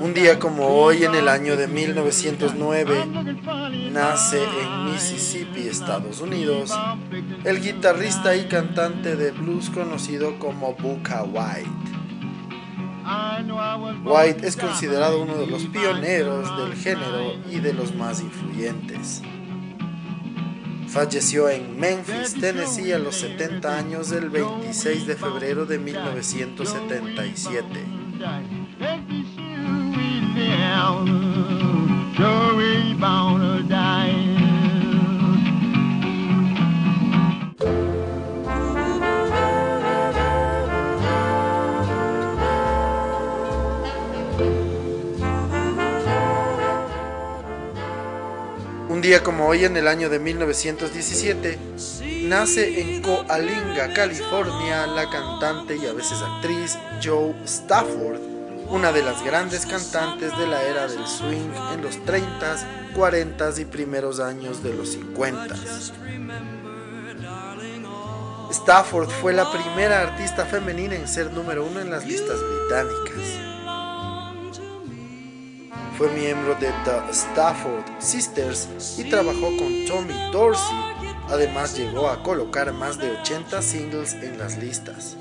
Un día como hoy, en el año de 1909, nace en Mississippi, Estados Unidos, el guitarrista y cantante de blues conocido como Booker White. White es considerado uno de los pioneros del género y de los más influyentes. Falleció en Memphis, Tennessee a los 70 años del 26 de febrero de 1977. Un día como hoy, en el año de 1917, nace en Coalinga, California, la cantante y a veces actriz Joe Stafford, una de las grandes cantantes de la era del swing en los 30s, 40s y primeros años de los 50s. Stafford fue la primera artista femenina en ser número uno en las listas británicas. Fue miembro de The Stafford Sisters y trabajó con Tommy Dorsey. Además llegó a colocar más de 80 singles en las listas.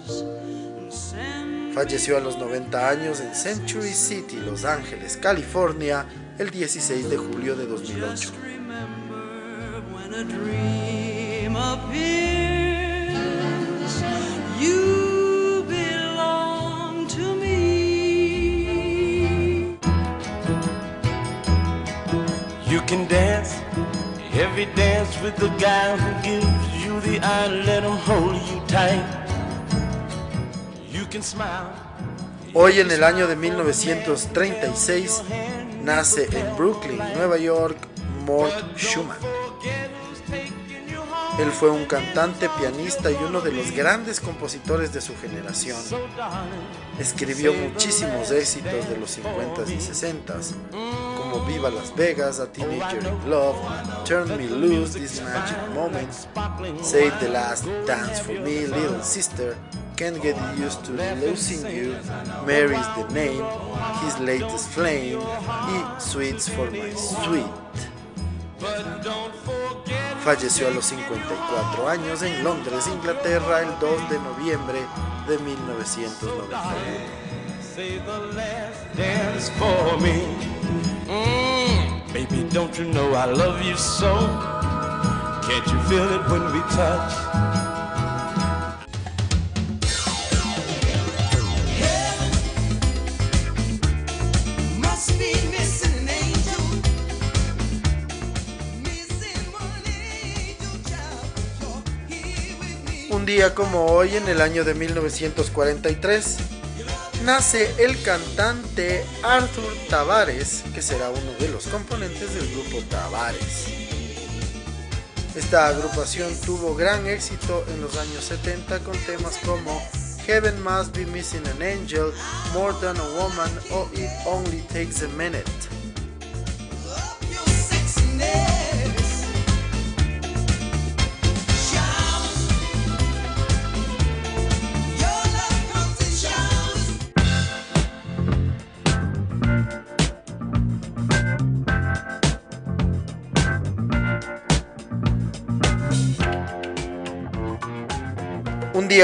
Falleció a los 90 años en Century City, Los Ángeles, California, el 16 de julio de 2008. You can dance, every dance with the guy who gives you the eye, let him hold you tight. Hoy en el año de 1936 nace en Brooklyn, Nueva York, Mort Schumann. Él fue un cantante, pianista y uno de los grandes compositores de su generación. Escribió muchísimos éxitos de los 50s y 60s, como Viva Las Vegas, A Teenager in Love, Turn Me Loose, This Magic Moment, Save the Last Dance for Me, Little Sister, Can't Get Used to Losing You, Mary's the Name, His Latest Flame y Sweets for My Sweet. Falleció a los 54 años en Londres, Inglaterra, el 2 de noviembre de 1991. Say the last dance for me. Mm, baby, don't you know I love you so? Can't you feel it when we touch? Día como hoy, en el año de 1943, nace el cantante Arthur Tavares, que será uno de los componentes del grupo Tavares. Esta agrupación tuvo gran éxito en los años 70 con temas como Heaven Must Be Missing an Angel, More Than a Woman o It Only Takes a Minute.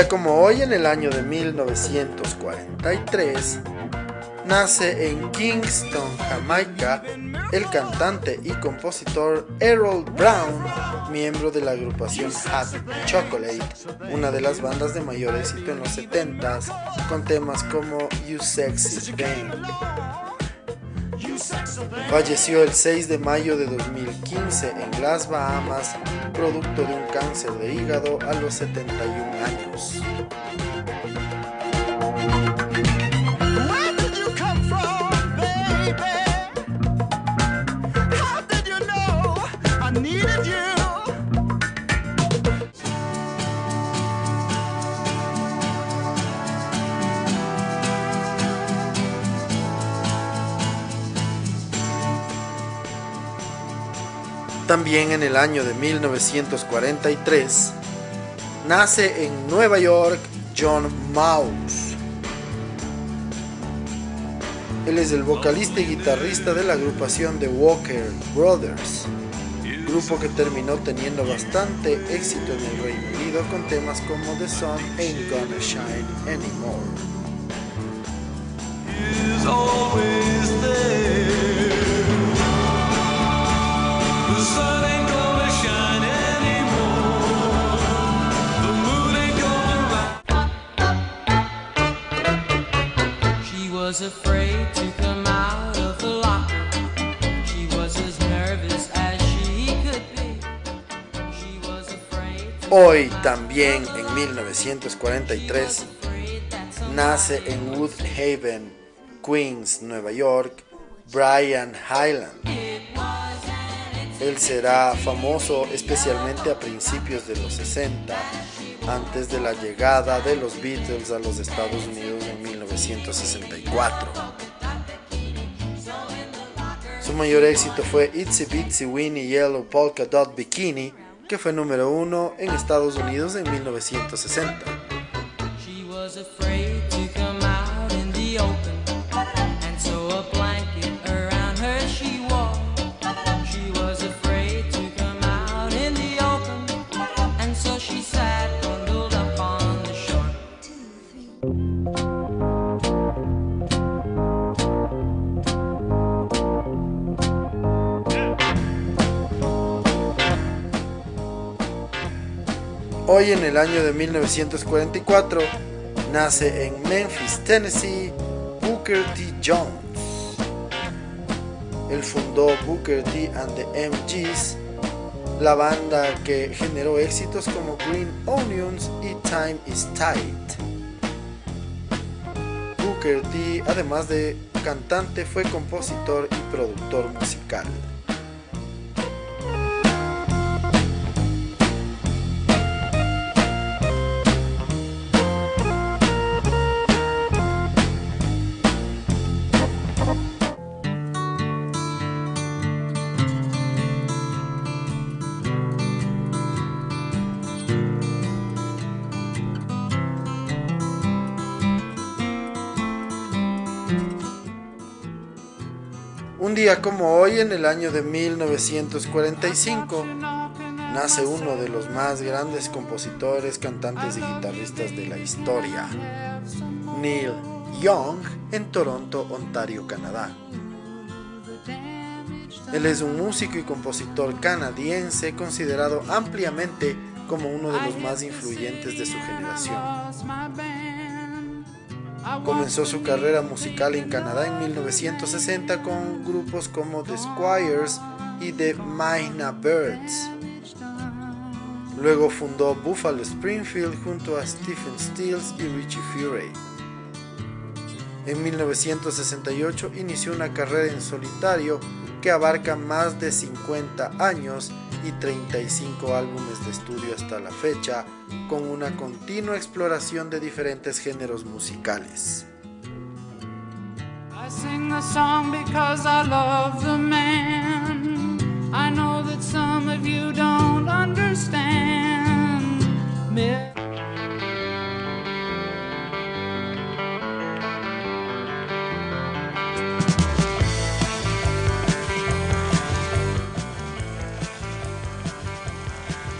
Como hoy, en el año de 1943, nace en Kingston, Jamaica, el cantante y compositor Errol Brown, miembro de la agrupación Hot Chocolate, una de las bandas de mayor éxito en los 70s, con temas como You Sexy Thing. Falleció el 6 de mayo de 2015 en las Bahamas, producto de un cáncer de hígado a los 71 años. También en el año de 1943 nace en Nueva York John Mouse. Él es el vocalista y guitarrista de la agrupación The Walker Brothers, grupo que terminó teniendo bastante éxito en el Reino Unido con temas como The Sun Ain't Gonna Shine Anymore. Hoy también en 1943 nace en Woodhaven, Queens, Nueva York, Brian Hyland. Él será famoso especialmente a principios de los 60, antes de la llegada de los Beatles a los Estados Unidos en 1964. Su mayor éxito fue Itsy Bitsy Winnie Yellow Polka Dot Bikini, que fue número uno en Estados Unidos en 1960. Hoy en el año de 1944 nace en Memphis, Tennessee, Booker T. Jones. Él fundó Booker T and the MGs, la banda que generó éxitos como Green Onions y Time is Tight. Booker T, además de cantante, fue compositor y productor musical. Un día como hoy, en el año de 1945, nace uno de los más grandes compositores, cantantes y guitarristas de la historia, Neil Young, en Toronto, Ontario, Canadá. Él es un músico y compositor canadiense considerado ampliamente como uno de los más influyentes de su generación. Comenzó su carrera musical en Canadá en 1960 con grupos como The Squires y The Myna Birds. Luego fundó Buffalo Springfield junto a Stephen Stills y Richie Furay. En 1968 inició una carrera en solitario que abarca más de 50 años y 35 álbumes de estudio hasta la fecha, con una continua exploración de diferentes géneros musicales.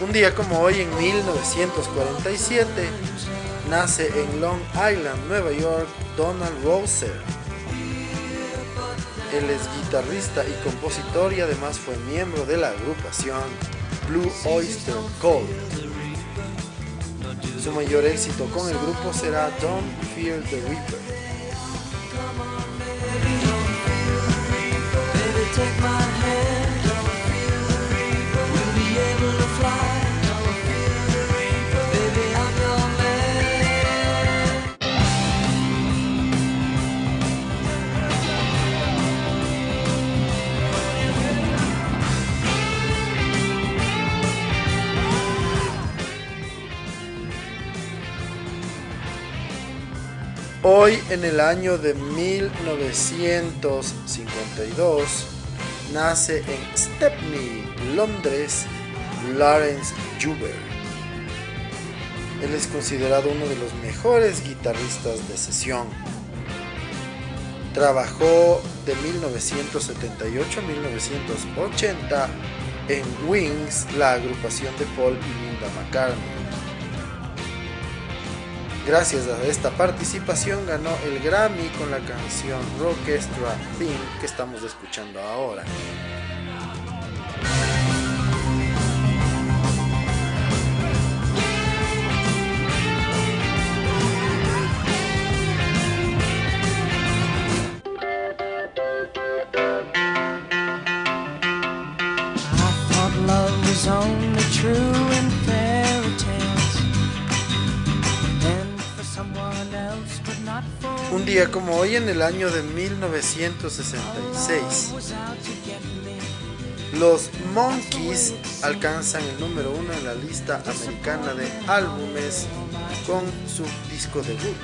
Un día como hoy, en 1947, nace en Long Island, Nueva York, Donald Roser. Él es guitarrista y compositor y además fue miembro de la agrupación Blue Oyster Cult. Su mayor éxito con el grupo será Don't Fear the Reaper. Hoy en el año de 1952 nace en Stepney, Londres, Lawrence Juber. Él es considerado uno de los mejores guitarristas de sesión. Trabajó de 1978 a 1980 en Wings, la agrupación de Paul y Linda McCartney. Gracias a esta participación ganó el Grammy con la canción Rockestra Theme que estamos escuchando ahora. Un día como hoy en el año de 1966, was out to get me. los Monkeys alcanzan el número uno en la lista americana de álbumes con su disco debut.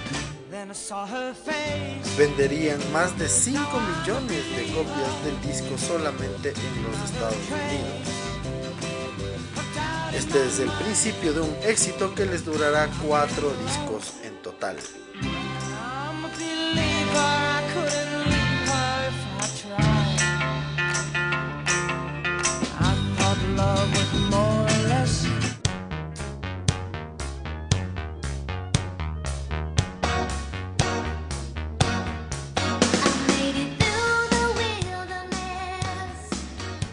Venderían más de 5 millones de copias del disco solamente en los Estados Unidos. Este es el principio de un éxito que les durará cuatro discos en total.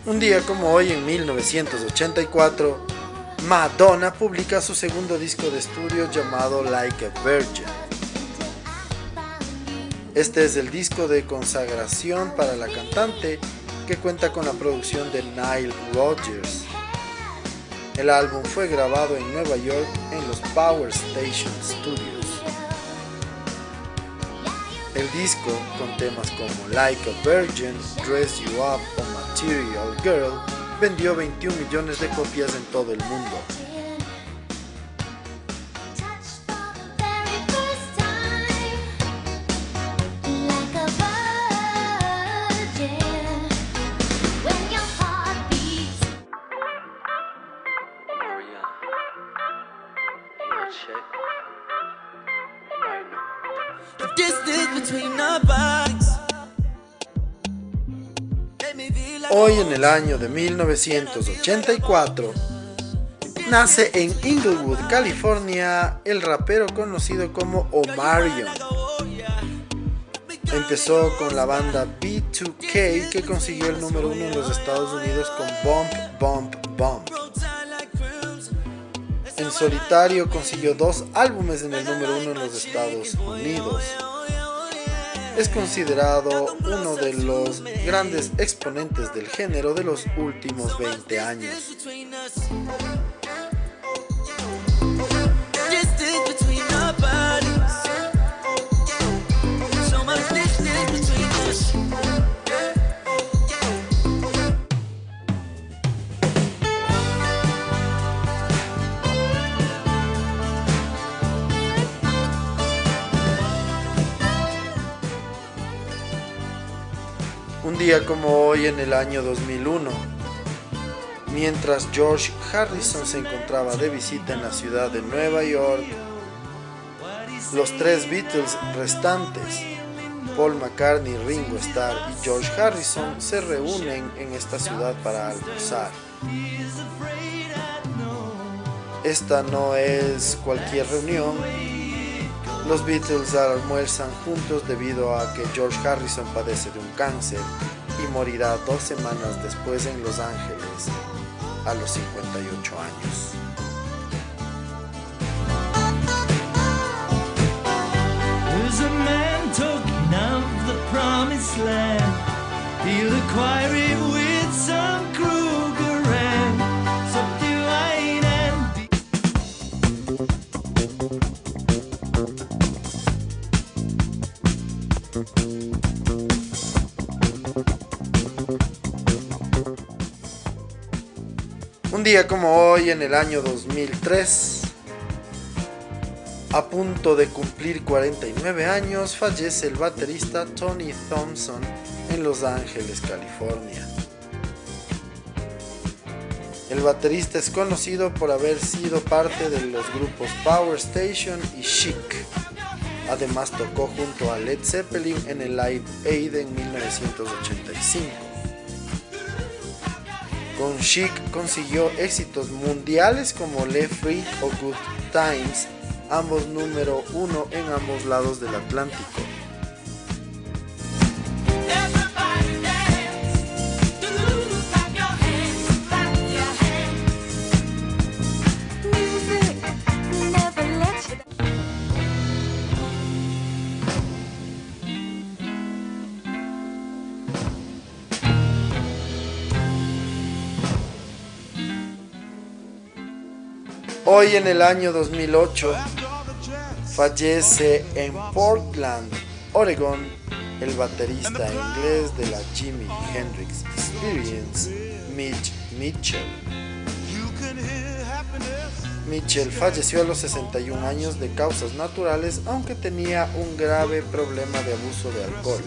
Un día como hoy en 1984, Madonna publica su segundo disco de estudio llamado Like a Virgin. Este es el disco de consagración para la cantante que cuenta con la producción de Nile Rodgers. El álbum fue grabado en Nueva York en los Power Station Studios. El disco, con temas como Like a Virgin, Dress You Up o Material Girl, vendió 21 millones de copias en todo el mundo. Hoy en el año de 1984, nace en Inglewood, California, el rapero conocido como Omarion. Empezó con la banda B2K que consiguió el número uno en los Estados Unidos con Bump, Bump, Bump. En solitario consiguió dos álbumes en el número uno en los Estados Unidos. Es considerado uno de los grandes exponentes del género de los últimos 20 años. Día como hoy en el año 2001, mientras George Harrison se encontraba de visita en la ciudad de Nueva York, los tres Beatles restantes, Paul McCartney, Ringo Starr y George Harrison, se reúnen en esta ciudad para almorzar. Esta no es cualquier reunión. Los Beatles almuerzan juntos debido a que George Harrison padece de un cáncer y morirá dos semanas después en Los Ángeles a los 58 años. Día como hoy, en el año 2003, a punto de cumplir 49 años, fallece el baterista Tony Thompson en Los Ángeles, California. El baterista es conocido por haber sido parte de los grupos Power Station y Chic. Además tocó junto a Led Zeppelin en el Live Aid en 1985. Con Chic consiguió éxitos mundiales como Le Freak o Good Times, ambos número uno en ambos lados del Atlántico. Hoy en el año 2008 fallece en Portland, Oregon, el baterista inglés de la Jimi Hendrix Experience, Mitch Mitchell. Mitchell falleció a los 61 años de causas naturales, aunque tenía un grave problema de abuso de alcohol.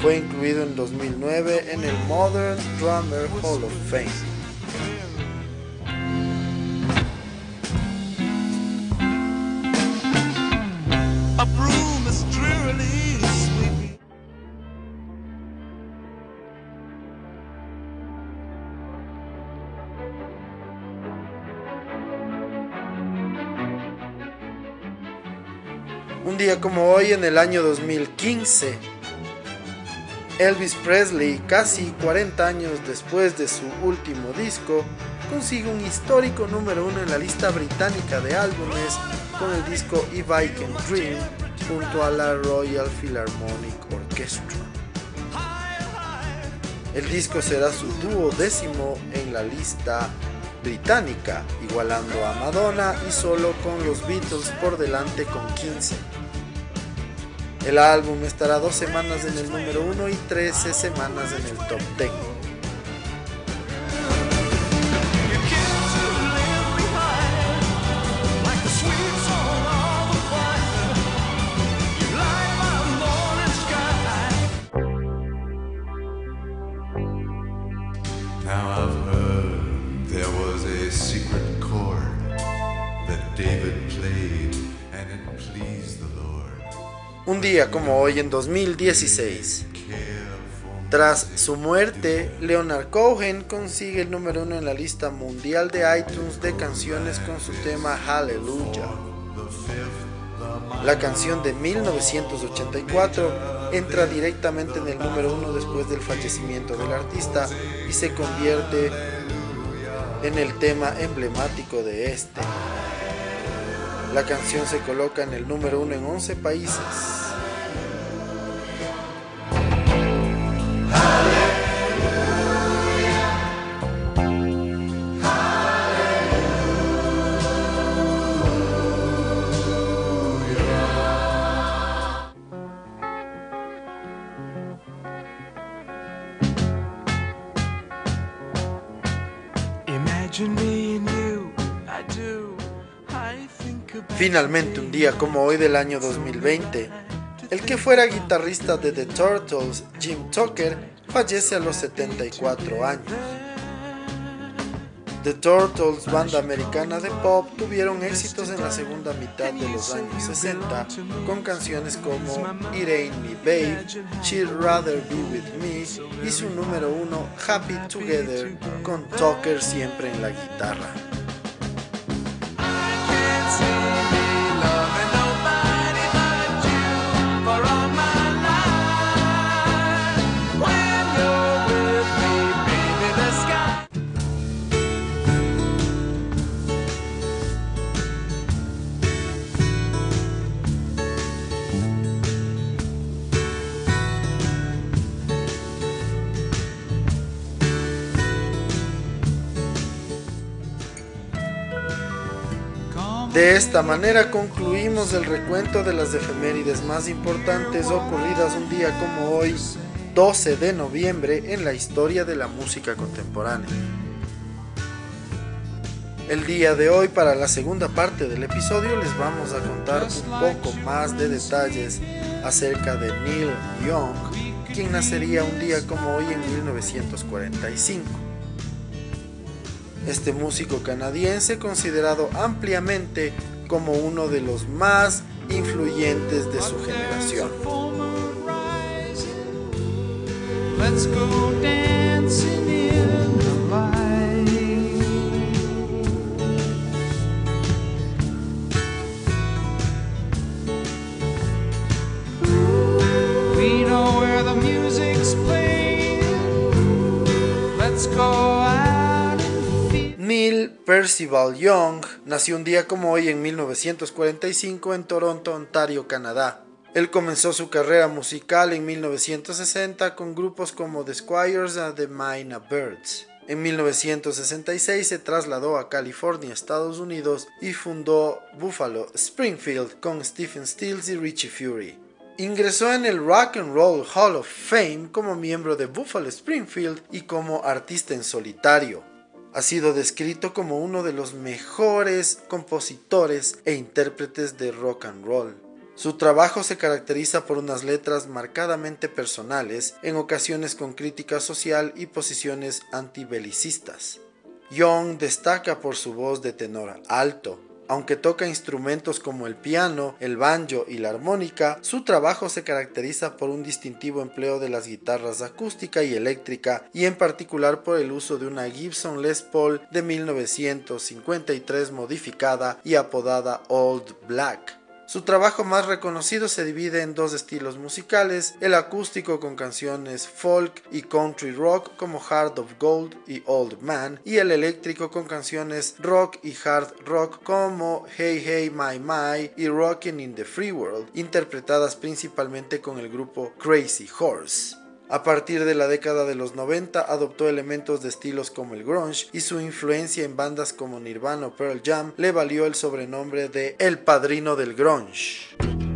Fue incluido en 2009 en el Modern Drummer Hall of Fame. Como hoy, en el año 2015, Elvis Presley, casi 40 años después de su último disco, consigue un histórico número uno en la lista británica de álbumes con el disco If I Can Dream junto a la Royal Philharmonic Orchestra. El disco será su duodécimo en la lista británica, igualando a Madonna y solo con los Beatles por delante con 15. El álbum estará dos semanas en el número 1 y 13 semanas en el top 10. Like the sweet song of a choir. You light my morning sky. Now I've heard there was a secret chord that David played and it pleased. Un día como hoy en 2016. Tras su muerte, Leonard Cohen consigue el número uno en la lista mundial de iTunes de canciones con su tema Hallelujah. La canción de 1984 entra directamente en el número uno después del fallecimiento del artista y se convierte en el tema emblemático de este. La canción se coloca en el número uno en 11 países. Imagine Finalmente, un día como hoy del año 2020, el que fuera guitarrista de The Turtles, Jim Tucker, fallece a los 74 años. The Turtles, banda americana de pop, tuvieron éxitos en la segunda mitad de los años 60 con canciones como It Ain't Me Babe, She'd Rather Be With Me y su número uno Happy Together con Tucker siempre en la guitarra. De esta manera concluimos el recuento de las efemérides más importantes ocurridas un día como hoy, 12 de noviembre, en la historia de la música contemporánea. El día de hoy, para la segunda parte del episodio, les vamos a contar un poco más de detalles acerca de Neil Young, quien nacería un día como hoy en 1945. Este músico canadiense considerado ampliamente como uno de los más influyentes de su generación. Percival Young nació un día como hoy en 1945 en Toronto, Ontario, Canadá. Él comenzó su carrera musical en 1960 con grupos como The Squires and the Mina Birds. En 1966 se trasladó a California, Estados Unidos y fundó Buffalo Springfield con Stephen Stills y Richie Fury. Ingresó en el Rock and Roll Hall of Fame como miembro de Buffalo Springfield y como artista en solitario. Ha sido descrito como uno de los mejores compositores e intérpretes de rock and roll. Su trabajo se caracteriza por unas letras marcadamente personales, en ocasiones con crítica social y posiciones antibelicistas. Young destaca por su voz de tenor alto. Aunque toca instrumentos como el piano, el banjo y la armónica, su trabajo se caracteriza por un distintivo empleo de las guitarras acústica y eléctrica y en particular por el uso de una Gibson Les Paul de 1953 modificada y apodada Old Black. Su trabajo más reconocido se divide en dos estilos musicales, el acústico con canciones folk y country rock como Heart of Gold y Old Man, y el eléctrico con canciones rock y hard rock como Hey Hey My My y Rockin' in the Free World, interpretadas principalmente con el grupo Crazy Horse. A partir de la década de los 90 adoptó elementos de estilos como el grunge y su influencia en bandas como Nirvana o Pearl Jam le valió el sobrenombre de El Padrino del Grunge.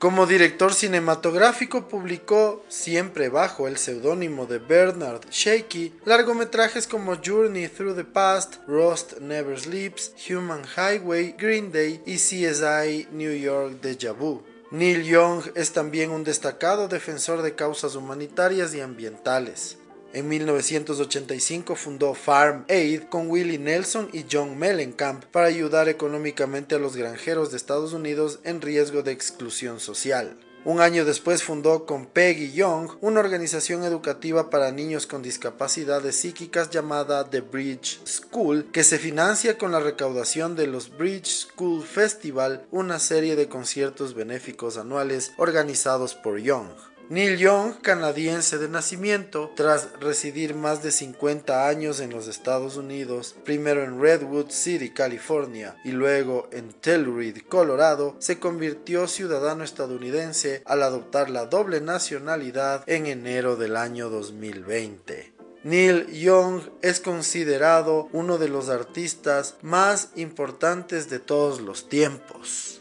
Como director cinematográfico publicó, siempre bajo el seudónimo de Bernard Shaky, largometrajes como Journey Through the Past, Rust Never Sleeps, Human Highway, Green Day y CSI New York Deja Vu. Neil Young es también un destacado defensor de causas humanitarias y ambientales. En 1985 fundó Farm Aid con Willie Nelson y John Mellencamp para ayudar económicamente a los granjeros de Estados Unidos en riesgo de exclusión social. Un año después fundó con Peggy Young una organización educativa para niños con discapacidades psíquicas llamada The Bridge School, que se financia con la recaudación de los Bridge School Festival, una serie de conciertos benéficos anuales organizados por Young. Neil Young, canadiense de nacimiento, tras residir más de 50 años en los Estados Unidos, primero en Redwood City, California, y luego en Telluride, Colorado, se convirtió ciudadano estadounidense al adoptar la doble nacionalidad en enero del año 2020. Neil Young es considerado uno de los artistas más importantes de todos los tiempos.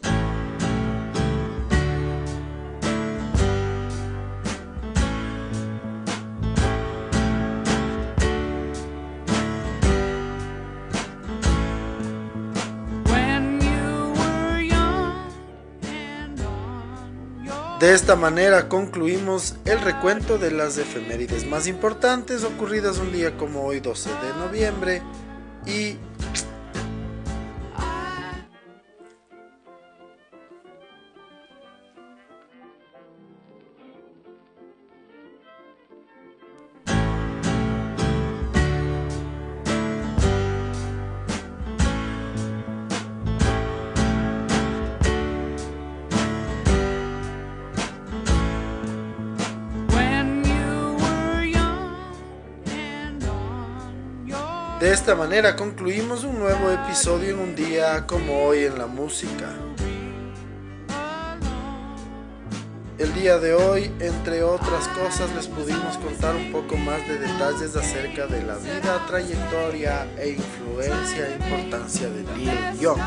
De esta manera concluimos el recuento de las efemérides más importantes ocurridas un día como hoy 12 de noviembre y de esta manera concluimos un nuevo episodio en un día como hoy en la música. El día de hoy, entre otras cosas, les pudimos contar un poco más de detalles acerca de la vida, trayectoria e influencia e importancia de Neil Young.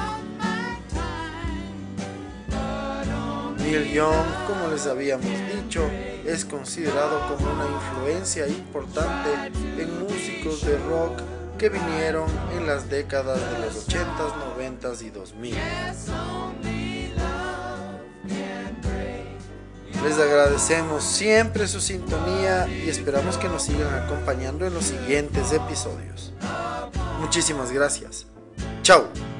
Neil Young, como les habíamos dicho, es considerado como una influencia importante en músicos de rock que vinieron en las décadas de los 80s, 90s y 2000. Les agradecemos siempre su sintonía y esperamos que nos sigan acompañando en los siguientes episodios. Muchísimas gracias. Chao.